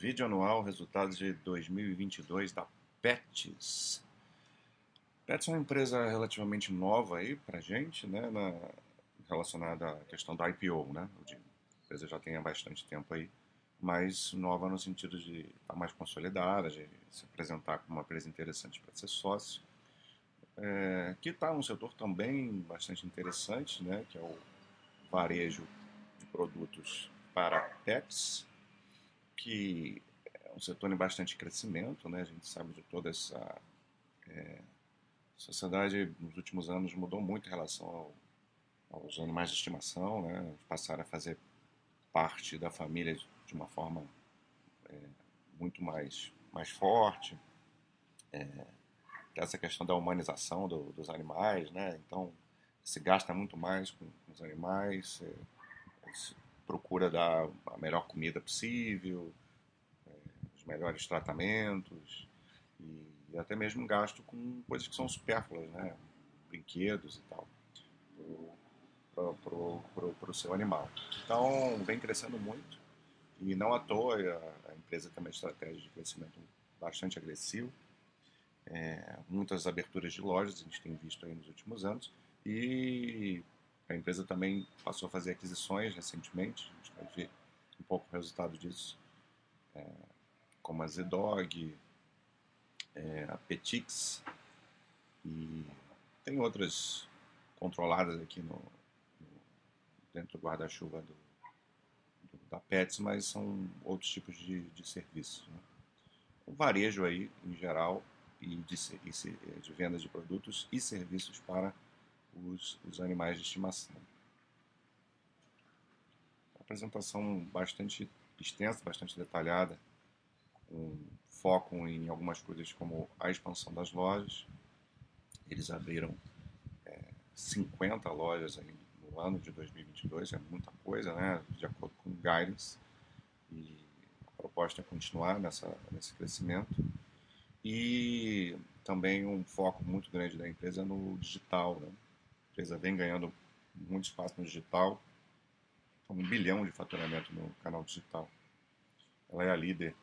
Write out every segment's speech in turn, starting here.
Vídeo anual, resultados de 2022 da Pets. Pets é uma empresa relativamente nova aí pra gente, né, na, relacionada à questão do IPO, né? A empresa já tem há bastante tempo aí, mas nova no sentido de estar tá mais consolidada, de se apresentar como uma empresa interessante para ser sócio. É, que está num setor também bastante interessante, né, que é o varejo de produtos para pets, que é um setor em bastante crescimento, né? A gente sabe de toda essa é, sociedade nos últimos anos mudou muito em relação ao, aos animais de estimação, né? Passaram a fazer parte da família de uma forma é, muito mais mais forte. É, essa questão da humanização do, dos animais, né? Então se gasta muito mais com, com os animais, é, se procura dar a melhor comida possível, é, os melhores tratamentos e até mesmo gasto com coisas que são supérfluas, né? Brinquedos e tal, para o seu animal. Então, vem crescendo muito e não à toa a, a empresa tem uma estratégia de crescimento bastante agressivo. É, muitas aberturas de lojas a gente tem visto aí nos últimos anos e a empresa também passou a fazer aquisições recentemente, a gente vai ver um pouco o resultado disso, é, como a Zedog, é, a Petix e tem outras controladas aqui no, no dentro do guarda-chuva do, do, da Pets, mas são outros tipos de, de serviços. Né? O varejo aí, em geral, e de, de venda de produtos e serviços para os, os animais de estimação. Uma apresentação bastante extensa, bastante detalhada, com foco em algumas coisas como a expansão das lojas. Eles abriram é, 50 lojas no ano de 2022, é muita coisa, né? de acordo com o guidance. E a proposta é continuar nessa, nesse crescimento. E também um foco muito grande da empresa no digital, né? Empresa vem ganhando muito espaço no digital, um bilhão de faturamento no canal digital. Ela é a líder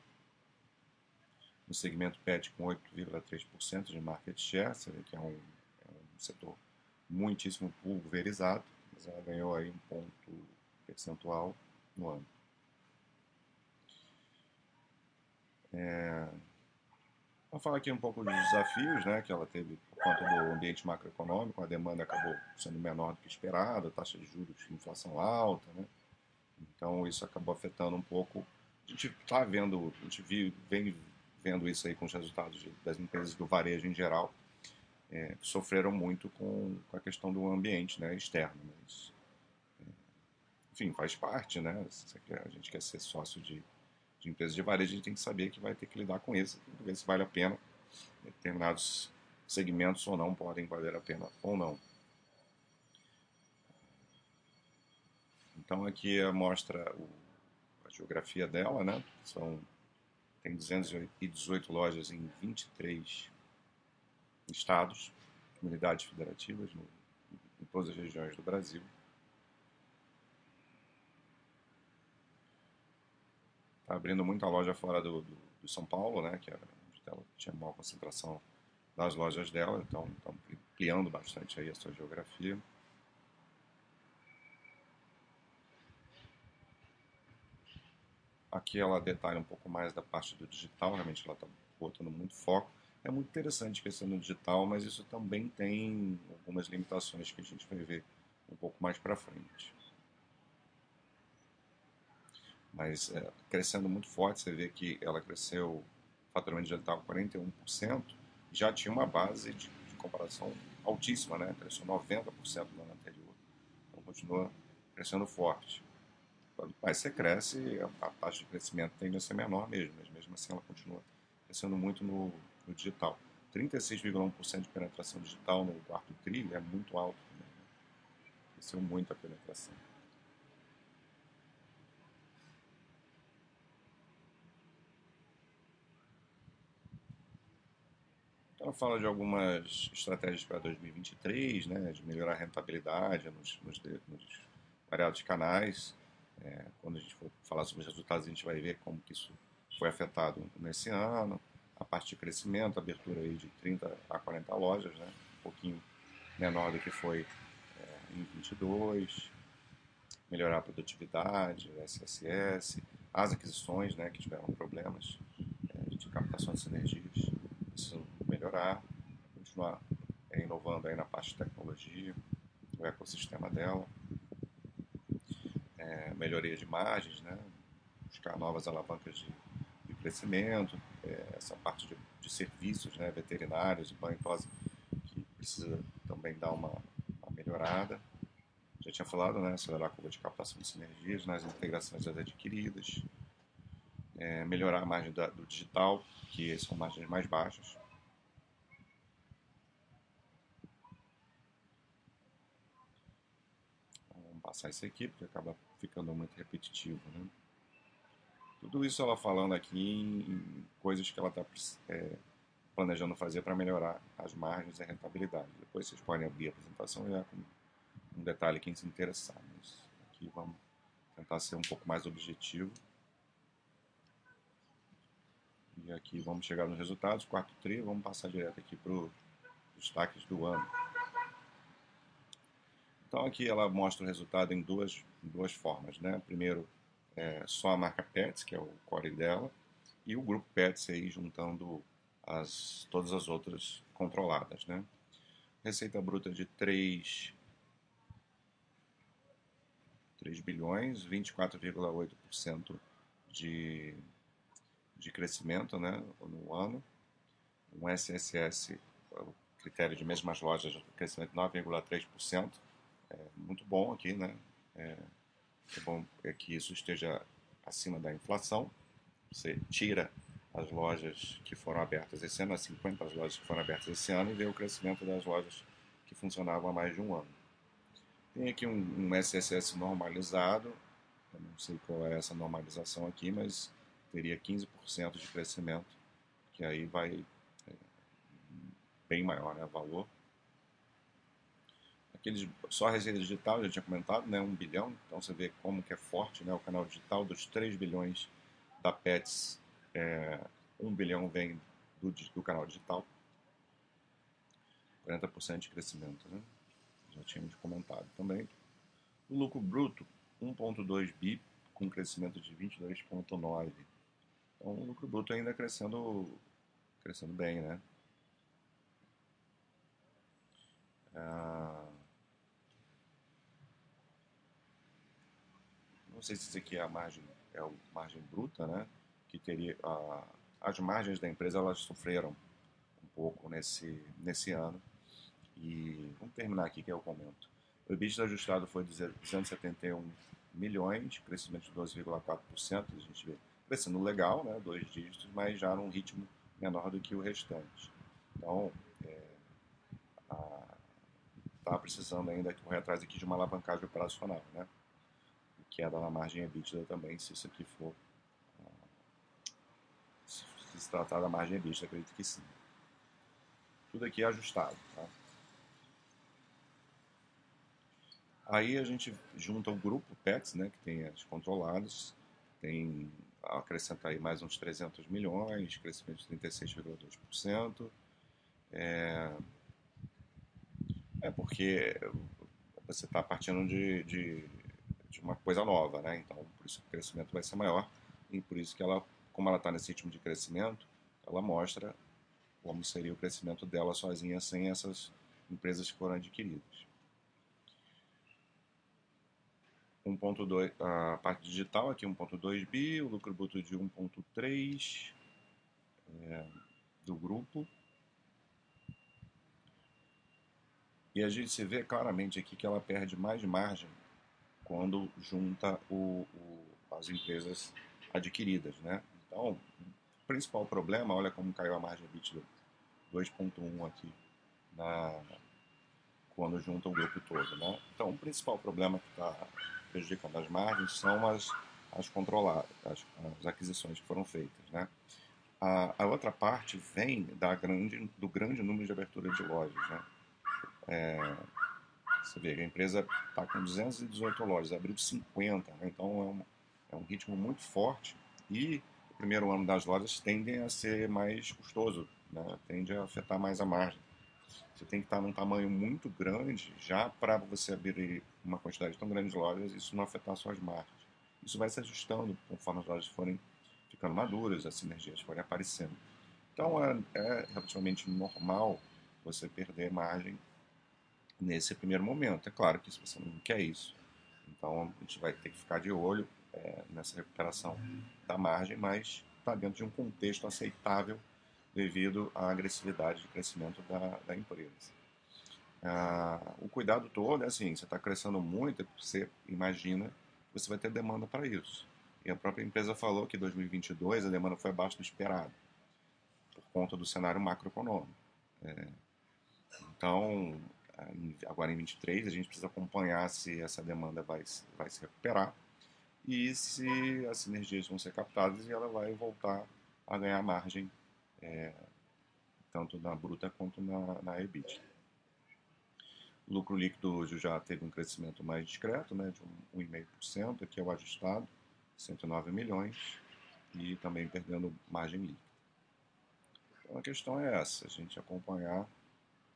no segmento pet com 8,3% de market share, você vê que é um, é um setor muitíssimo pulverizado, mas ela ganhou aí um ponto percentual no ano. É, Vamos falar aqui um pouco dos desafios né, que ela teve por conta do ambiente macroeconômico. A demanda acabou sendo menor do que esperado, a taxa de juros, inflação alta. Né? Então, isso acabou afetando um pouco. A gente está vendo, a gente viu, vem vendo isso aí com os resultados de, das empresas do varejo em geral, é, sofreram muito com, com, a questão do ambiente né, externo. Mas, é, enfim, faz parte, né? A gente quer ser sócio de de empresas de varejo, a gente tem que saber que vai ter que lidar com isso, ver se vale a pena. Determinados segmentos ou não podem valer a pena ou não. Então aqui mostra o, a geografia dela, né? São, tem 218 lojas em 23 estados, comunidades federativas no, em todas as regiões do Brasil. Está abrindo muita loja fora do, do, do, São Paulo, né? Que era onde ela tinha maior concentração das lojas dela, então estão ampliando bastante aí a sua geografia. Aqui ela detalha um pouco mais da parte do digital, realmente ela está botando muito foco. É muito interessante questão do digital, mas isso também tem algumas limitações que a gente vai ver um pouco mais para frente mas é, crescendo muito forte. Você vê que ela cresceu, faturamento digital 41%, já tinha uma base de, de comparação altíssima, né? Cresceu 90% no ano anterior. Então continua crescendo forte. Quanto mais você cresce, a, a taxa de crescimento tende a ser menor mesmo, mas mesmo assim ela continua crescendo muito no, no digital. 36,1% de penetração digital no quarto tri é muito alto. Né? Cresceu muito a penetração. Ela fala de algumas estratégias para 2023, né, de melhorar a rentabilidade nos, nos, nos variados canais. É, quando a gente for falar sobre os resultados, a gente vai ver como que isso foi afetado nesse ano. A parte de crescimento, abertura aí de 30 a 40 lojas, né? um pouquinho menor do que foi é, em 22. Melhorar a produtividade, SSS, as aquisições né, que tiveram problemas é, de captação de sinergias, precisam melhorar, continuar é, inovando aí na parte de tecnologia, o ecossistema dela, é, melhoria de margens, né, buscar novas alavancas de, de crescimento, é, essa parte de, de, serviços né, veterinários e banho que precisa também dar uma, uma, melhorada. Já tinha falado, né, acelerar a curva de captação de sinergias nas integrações das adquiridas, é, melhorar a margem da, do digital, que são margens mais baixas. Então, vamos passar isso aqui, porque acaba ficando muito repetitivo. Né? Tudo isso ela falando aqui em coisas que ela está é, planejando fazer para melhorar as margens e a rentabilidade. Depois vocês podem abrir a apresentação já com um detalhe quem se interessar. Mas aqui vamos tentar ser um pouco mais objetivo. E aqui vamos chegar nos resultados, quarto tri, vamos passar direto aqui para os destaques do ano. Então aqui ela mostra o resultado em duas, duas formas. Né? Primeiro, é, só a marca Pets, que é o core dela, e o grupo Pets aí juntando as, todas as outras controladas. Né? Receita bruta de 3, 3 bilhões, 24,8% de, de crescimento né, no ano. Um SSS, critério de mesmas lojas, crescimento de 9,3%. É muito bom aqui, né? É, é bom é que isso esteja acima da inflação. Você tira as lojas que foram abertas esse ano, as 50 lojas que foram abertas esse ano, e vê o crescimento das lojas que funcionavam há mais de um ano. Tem aqui um, um SSS normalizado, eu não sei qual é essa normalização aqui, mas teria 15% de crescimento, que aí vai é, bem maior, né, valor aqueles, só a receita digital, já tinha comentado, né, 1 bilhão, então você vê como que é forte né, o canal digital, dos 3 bilhões da Pets, é, 1 bilhão vem do, do canal digital, 40% de crescimento, né? já tínhamos comentado também. O lucro bruto, 1,2 bi, com crescimento de 22,9. Então o lucro bruto ainda crescendo, crescendo bem, né? Ah, não sei se isso aqui é a margem, é a margem bruta, né? Que teria a, as margens da empresa elas sofreram um pouco nesse nesse ano e vamos terminar aqui que o comento. O EBITDA ajustado foi de 271 milhões, crescimento de 12,4%, a gente vê crescendo legal, né? Dois dígitos, mas já num ritmo menor do que o restante. Então, está é, precisando ainda correr atrás aqui de uma alavancagem operacional, né? Queda na margem EBITDA também, se isso aqui for. Se se tratar da margem EBITDA, acredito que sim. Tudo aqui é ajustado. Tá? Aí a gente junta o grupo PETS, né, que tem as controladas, tem acrescenta aí mais uns 300 milhões, crescimento de 36,2%. É, é porque você está partindo de, de de uma coisa nova, né? Então, por isso que o crescimento vai ser maior e por isso que ela, como ela está nesse ritmo de crescimento, ela mostra como seria o crescimento dela sozinha sem essas empresas que foram adquiridas. 1.2, a parte digital aqui 1.2 bi, o lucro bruto de 1.3 é, do grupo. E a gente se vê claramente aqui que ela perde mais margem quando junta o, o, as empresas adquiridas, né? Então, o principal problema, olha como caiu a margem EBITDA 2.1 aqui na quando junta o grupo todo, né? Então, o principal problema que está prejudicando as margens são as as controladas, as, as aquisições que foram feitas, né? A, a, outra parte vem da grande, do grande número de abertura de lojas, né? É, você vê que a empresa está com 218 lojas, abriu 50, né? então é um, é um ritmo muito forte. E primeiro ano das lojas tendem a ser mais custoso, né? tende a afetar mais a margem. Você tem que estar num tamanho muito grande já para você abrir uma quantidade tão grande de lojas isso não afetar suas margens. Isso vai se ajustando conforme as lojas forem ficando maduras, as sinergias forem aparecendo. Então é, é relativamente normal você perder margem nesse primeiro momento. É claro que se você não quer isso, então a gente vai ter que ficar de olho é, nessa recuperação da margem, mas está dentro de um contexto aceitável devido à agressividade de crescimento da, da empresa. Ah, o cuidado todo é assim, você está crescendo muito, você imagina que você vai ter demanda para isso. E a própria empresa falou que em 2022 a demanda foi abaixo do esperado, por conta do cenário macroeconômico. É, então, agora em 23 a gente precisa acompanhar se essa demanda vai, vai se recuperar e se as sinergias vão ser captadas e ela vai voltar a ganhar margem é, tanto na bruta quanto na, na EBIT. O lucro líquido hoje já teve um crescimento mais discreto, né, de 1,5%, aqui é o ajustado, 109 milhões, e também perdendo margem líquida. Então a questão é essa, a gente acompanhar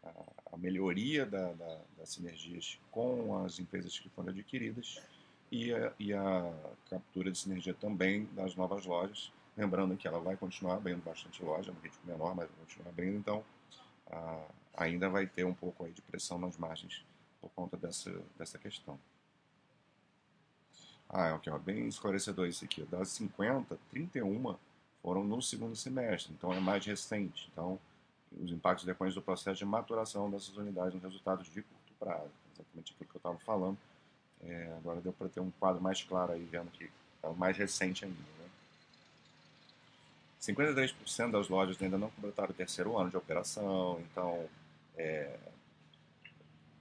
a, a melhoria da, da, das sinergias com as empresas que foram adquiridas e a, e a captura de sinergia também das novas lojas, Lembrando que ela vai continuar abrindo bastante loja, no ritmo menor, mas vai continuar abrindo, então ah, ainda vai ter um pouco aí de pressão nas margens por conta dessa, dessa questão. Ah, ok, ó, bem esclarecedor isso aqui. Das 50, 31 foram no segundo semestre, então é mais recente. Então, os impactos decorrentes do processo de maturação dessas unidades nos resultados de curto prazo. Exatamente aquilo que eu estava falando. É, agora deu para ter um quadro mais claro aí, vendo que é o mais recente ainda. Né? 53% das lojas ainda não completaram o terceiro ano de operação, então, é,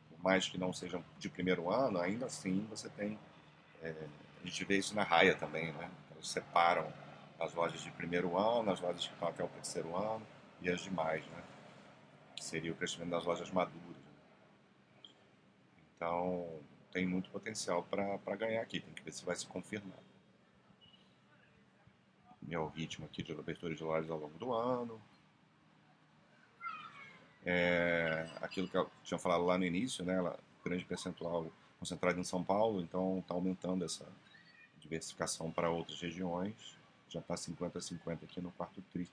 por mais que não sejam de primeiro ano, ainda assim você tem. É, a gente vê isso na raia também, né? Eles separam as lojas de primeiro ano, as lojas que estão até o terceiro ano e as demais, né? Que seria o crescimento das lojas maduras. Né? Então, tem muito potencial para ganhar aqui, tem que ver se vai se confirmar meu ritmo aqui de abertura de lojas ao longo do ano. É, aquilo que eu tinha falado lá no início, né, ela, grande percentual concentrado em São Paulo, então está aumentando essa diversificação para outras regiões. Já está 50-50 aqui no quarto tri.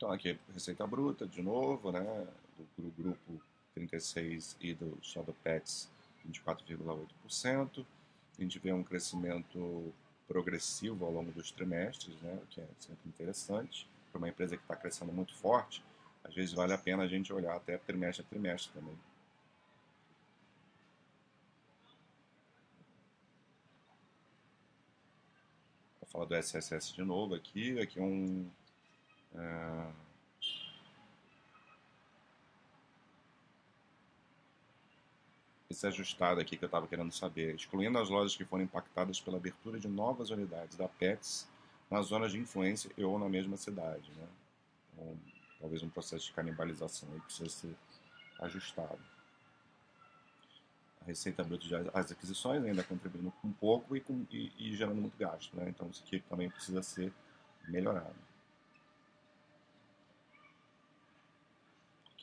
Então aqui receita bruta de novo, né, do, do grupo 36 e do só do PETS 24,8%. A gente vê um crescimento progressivo ao longo dos trimestres, né, o que é sempre interessante. Para uma empresa que está crescendo muito forte, às vezes vale a pena a gente olhar até trimestre a trimestre também. Vou falar do SSS de novo aqui. Aqui é um é... Esse ajustado aqui que eu estava querendo saber, excluindo as lojas que foram impactadas pela abertura de novas unidades da PETS nas zonas de influência ou na mesma cidade. Né? Então, talvez um processo de canibalização aí precisa ser ajustado. A receita bruta de as aquisições ainda contribuindo um pouco e, com, e, e gerando muito gasto. Né? Então isso aqui também precisa ser melhorado.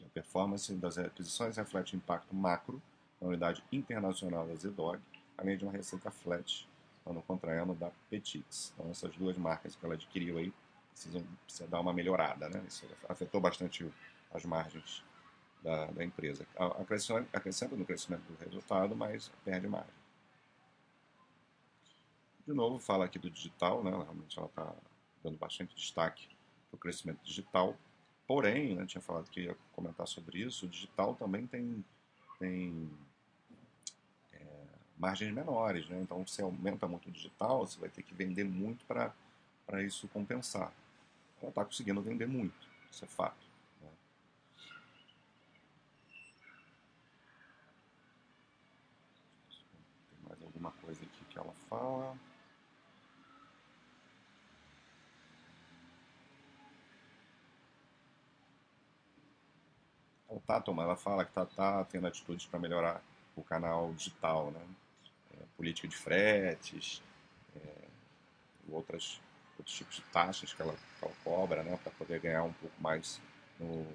A performance das aquisições reflete o impacto macro na unidade internacional da ZDOG, além de uma receita flat ano contra ano da Petix. Então, essas duas marcas que ela adquiriu aí precisam, dar uma melhorada, né? Isso afetou bastante as margens da, da empresa. Acrescenta no crescimento do resultado, mas perde margem. De novo, fala aqui do digital, né? Realmente ela está dando bastante destaque para o crescimento digital. Porém, né, tinha falado que ia comentar sobre isso, o digital também tem, tem é, margens menores, né? então se aumenta muito o digital, você vai ter que vender muito para isso compensar. Ela está conseguindo vender muito, isso é fato. Né? Tem mais alguma coisa aqui que ela fala? Tá tomando, ela fala que tá, tá tendo atitudes para melhorar o canal digital, né? É, política de fretes, é, outras, outros tipos de taxas que ela, que ela cobra, né? Para poder ganhar um pouco mais no,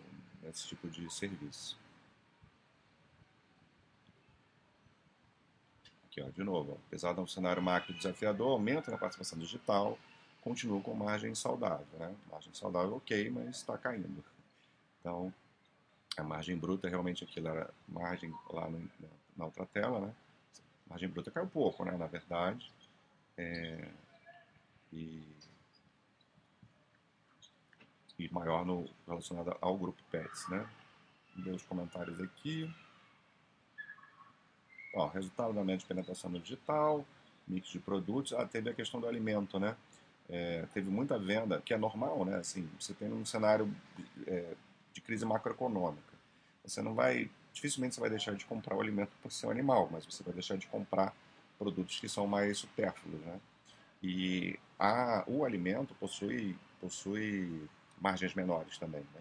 nesse tipo de serviço. Aqui, ó, de novo, ó, apesar de um cenário macro desafiador, aumento na participação digital, continua com margem saudável. Né? Margem saudável, ok, mas está caindo. Então, a margem bruta realmente aquilo era margem lá no, na outra tela, né? A margem bruta caiu pouco, né? Na verdade. É, e, e maior no, relacionado ao grupo PETS, né? Os comentários aqui. Ó, resultado da média de penetração no digital, mix de produtos. Ah, teve a questão do alimento, né? É, teve muita venda, que é normal, né? Assim, você tem um cenário é, de crise macroeconômica. Você não vai, dificilmente você vai deixar de comprar o alimento por ser um animal, mas você vai deixar de comprar produtos que são mais supérfluos, né? E a, o alimento possui, possui margens menores também, né?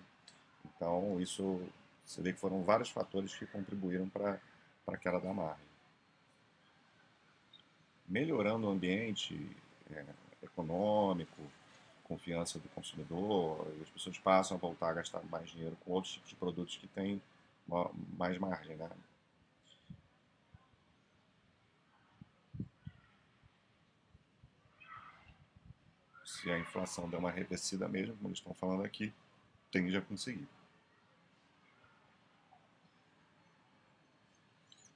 Então, isso, você vê que foram vários fatores que contribuíram para a queda da margem. Melhorando o ambiente é, econômico, confiança do consumidor, e as pessoas passam a voltar a gastar mais dinheiro com outros tipos de produtos que têm mais margem, né? Se a inflação der uma arrefecida mesmo, como eles estão falando aqui, tende a conseguir.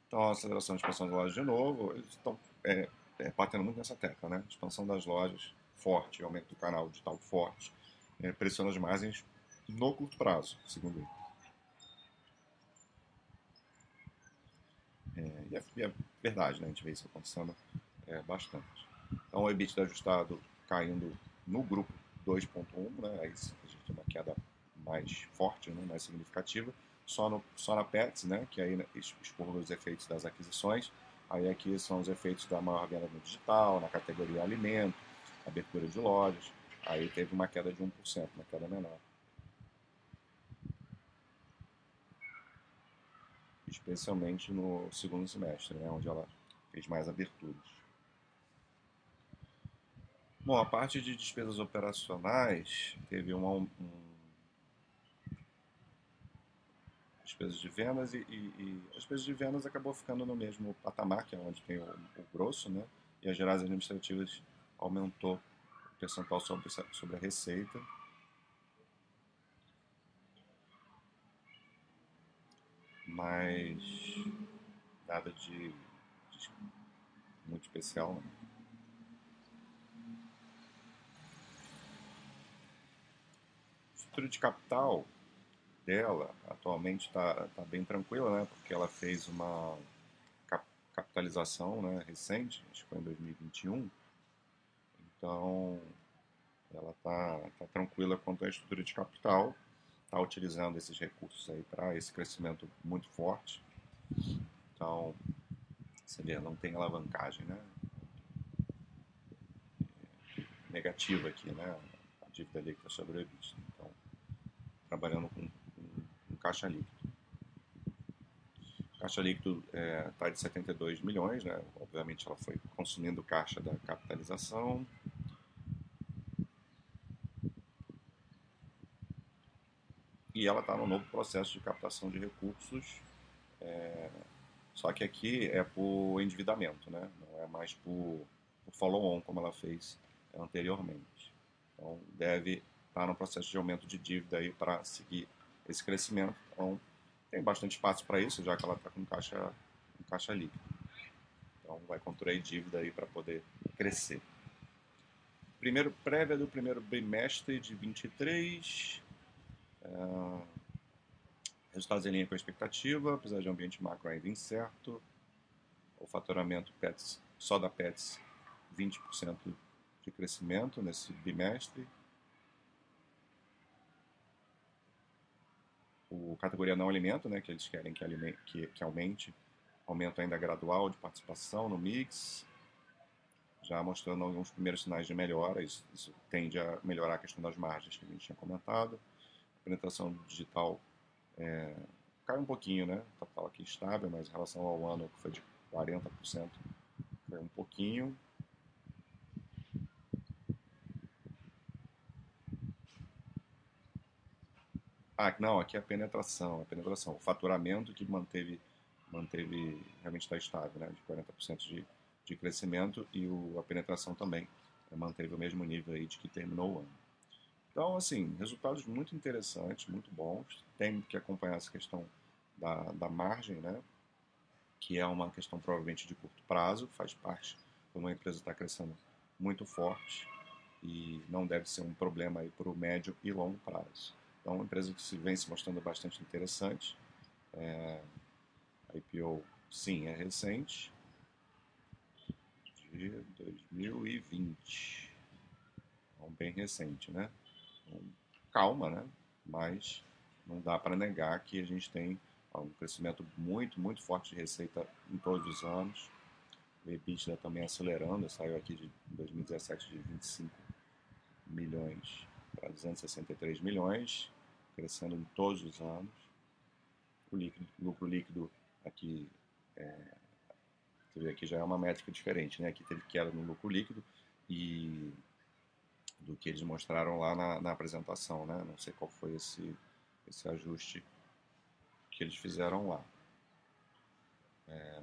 Então, a aceleração de expansão das lojas de novo, eles estão é, é, batendo muito nessa tecla, né? Expansão das lojas forte, aumento do canal digital forte, é, pressiona as margens no curto prazo, segundo ele. É, e, é, é, verdade, né? a gente vê isso acontecendo é, bastante. Então, o EBITDA ajustado caindo no grupo 2.1, né? aí a gente tem uma queda mais forte, né? mais significativa, só, no, só na PETS, né? que aí né, expor os efeitos das aquisições, aí aqui são os efeitos da maior venda no digital, na categoria alimento, abertura de lojas, aí teve uma queda de 1%, uma queda menor. Especialmente no segundo semestre, né, onde ela fez mais aberturas. Bom, a parte de despesas operacionais teve uma, um, despesas de vendas e, e, e, as despesas de vendas acabou ficando no mesmo patamar, que é onde tem o, o grosso, né? E as gerais administrativas aumentou o percentual sobre, sobre a receita. Mas nada de, de muito especial. Né? De capital dela atualmente está tá bem tranquila, né? Porque ela fez uma capitalização né, recente, acho que foi em 2021, então, ela está tá tranquila quanto à estrutura de capital, está utilizando esses recursos aí para esse crescimento muito forte. Então, você vê, não tem alavancagem, né? Negativa aqui, né? A dívida líquida sobre o EBITDA. Então, trabalhando com, com, com caixa líquido. Caixa líquido está é, tá de 72 milhões, né? Obviamente ela foi consumindo caixa da capitalização. E ela está no novo processo de captação de recursos, é, só que aqui é por endividamento, né? não é mais por, por follow-on como ela fez anteriormente. Então deve estar tá no processo de aumento de dívida para seguir esse crescimento. Então tem bastante espaço para isso, já que ela está com caixa, com caixa líquida. Então vai contrair dívida para poder crescer. Primeiro prévia do primeiro bimestre de 23, Uh, resultados em linha com a expectativa, apesar de um ambiente macro ainda incerto. O faturamento PETS, só da PETS, 20% de crescimento nesse bimestre. O categoria não alimento, né, que eles querem que, que, que aumente, aumento ainda gradual de participação no mix, já mostrando alguns primeiros sinais de melhora. Isso, isso tende a melhorar a questão das margens que a gente tinha comentado penetração digital é, cai um pouquinho, né? Tá aqui estável, mas em relação ao ano que foi de 40%, caiu um pouquinho. Ah, não, aqui é a penetração, a penetração. O faturamento que manteve, manteve realmente está estável, né? De 40% de, de crescimento e o, a penetração também manteve o mesmo nível aí de que terminou o ano. Então, assim, resultados muito interessantes, muito bons. Tem que acompanhar essa questão da, da margem, né? Que é uma questão provavelmente de curto prazo, faz parte quando uma empresa está crescendo muito forte e não deve ser um problema aí para o médio e longo prazo. Então, é uma empresa que se vem se mostrando bastante interessante. É, a IPO, sim, é recente, de 2020. Então, bem recente, né? Então, calma, né? Mas não dá para negar que a gente tem um crescimento muito, muito forte de receita em todos os anos. O EBITDA também acelerando, saiu aqui de 2017 de 25 milhões para 263 milhões crescendo em todos os anos. O líquido, lucro líquido aqui, é, você vê aqui já é uma métrica diferente, né? Aqui teve queda no lucro líquido e do que eles mostraram lá na, na apresentação, né? Não sei qual foi esse, esse ajuste que eles fizeram lá. É...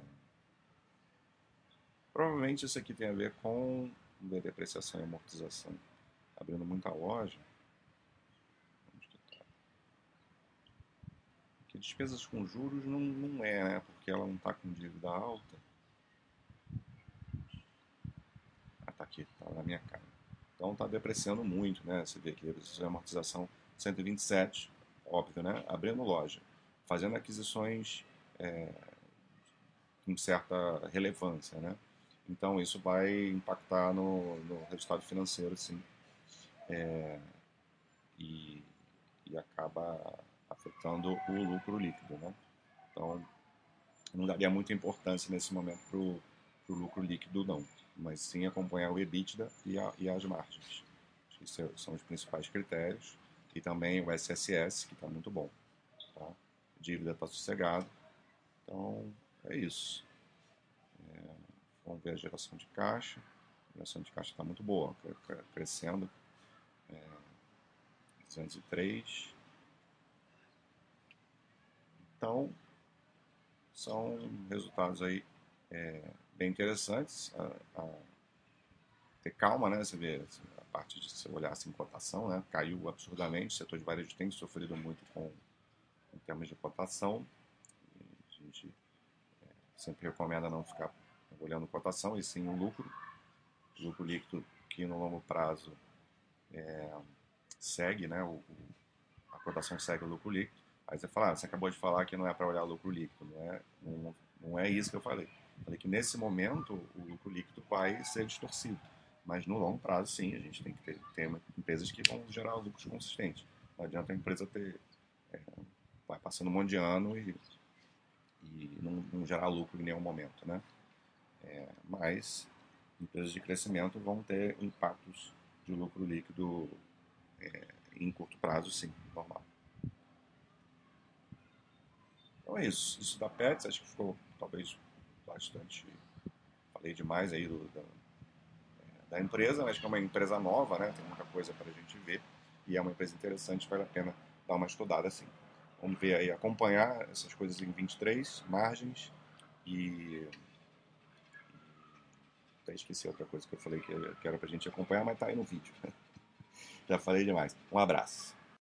Provavelmente isso aqui tem a ver com depreciação e amortização. Abrindo muita loja, Que despesas com juros não, não é, né? Porque ela não está com dívida alta. Ah, tá aqui, tá na minha cara. Então está depreciando muito, né? Você vê aqui, a amortização 127, óbvio, né? Abrindo loja, fazendo aquisições é, com certa relevância, né? Então isso vai impactar no, no resultado financeiro, sim. É, e, e acaba afetando o lucro líquido. Né? Então, não daria muita importância nesse momento para o lucro líquido, não, mas sim acompanhar o EBITDA e, a, e as margens. Esses são os principais critérios. E também o SSS, que está muito bom. Tá? Dívida está sossegado. Então, é isso. É, vamos ver a geração de caixa. A geração de caixa está muito boa, crescendo. É, 203. Então, são resultados aí é, bem interessantes. A, a, ter calma, né? Você vê a parte de você olhar assim, cotação, né? Caiu absurdamente. O setor de varejo tem sofrido muito com em termos de cotação. A gente é, sempre recomenda não ficar olhando cotação e sim o lucro. O lucro líquido que no longo prazo é, segue, né? O, a cotação segue o lucro líquido. Aí você fala, ah, você acabou de falar que não é para olhar lucro líquido. Não é, não, não é isso que eu falei. Falei que nesse momento o lucro líquido vai ser distorcido. Mas no longo prazo, sim, a gente tem que ter, ter empresas que vão gerar lucros consistentes. Não adianta a empresa ter. É, vai passando um monte de ano e, e não, não gerar lucro em nenhum momento. Né? É, mas empresas de crescimento vão ter impactos de lucro líquido é, em curto prazo, sim, normal. Então é isso. Isso da Pets, acho que ficou talvez bastante. Falei demais aí do, da, da empresa, acho que é uma empresa nova, né? Tem muita coisa para a gente ver. E é uma empresa interessante, vale a pena dar uma estudada assim. Vamos ver aí, acompanhar essas coisas em 23, margens e. Até esqueci outra coisa que eu falei que era para a gente acompanhar, mas está aí no vídeo. Já falei demais. Um abraço.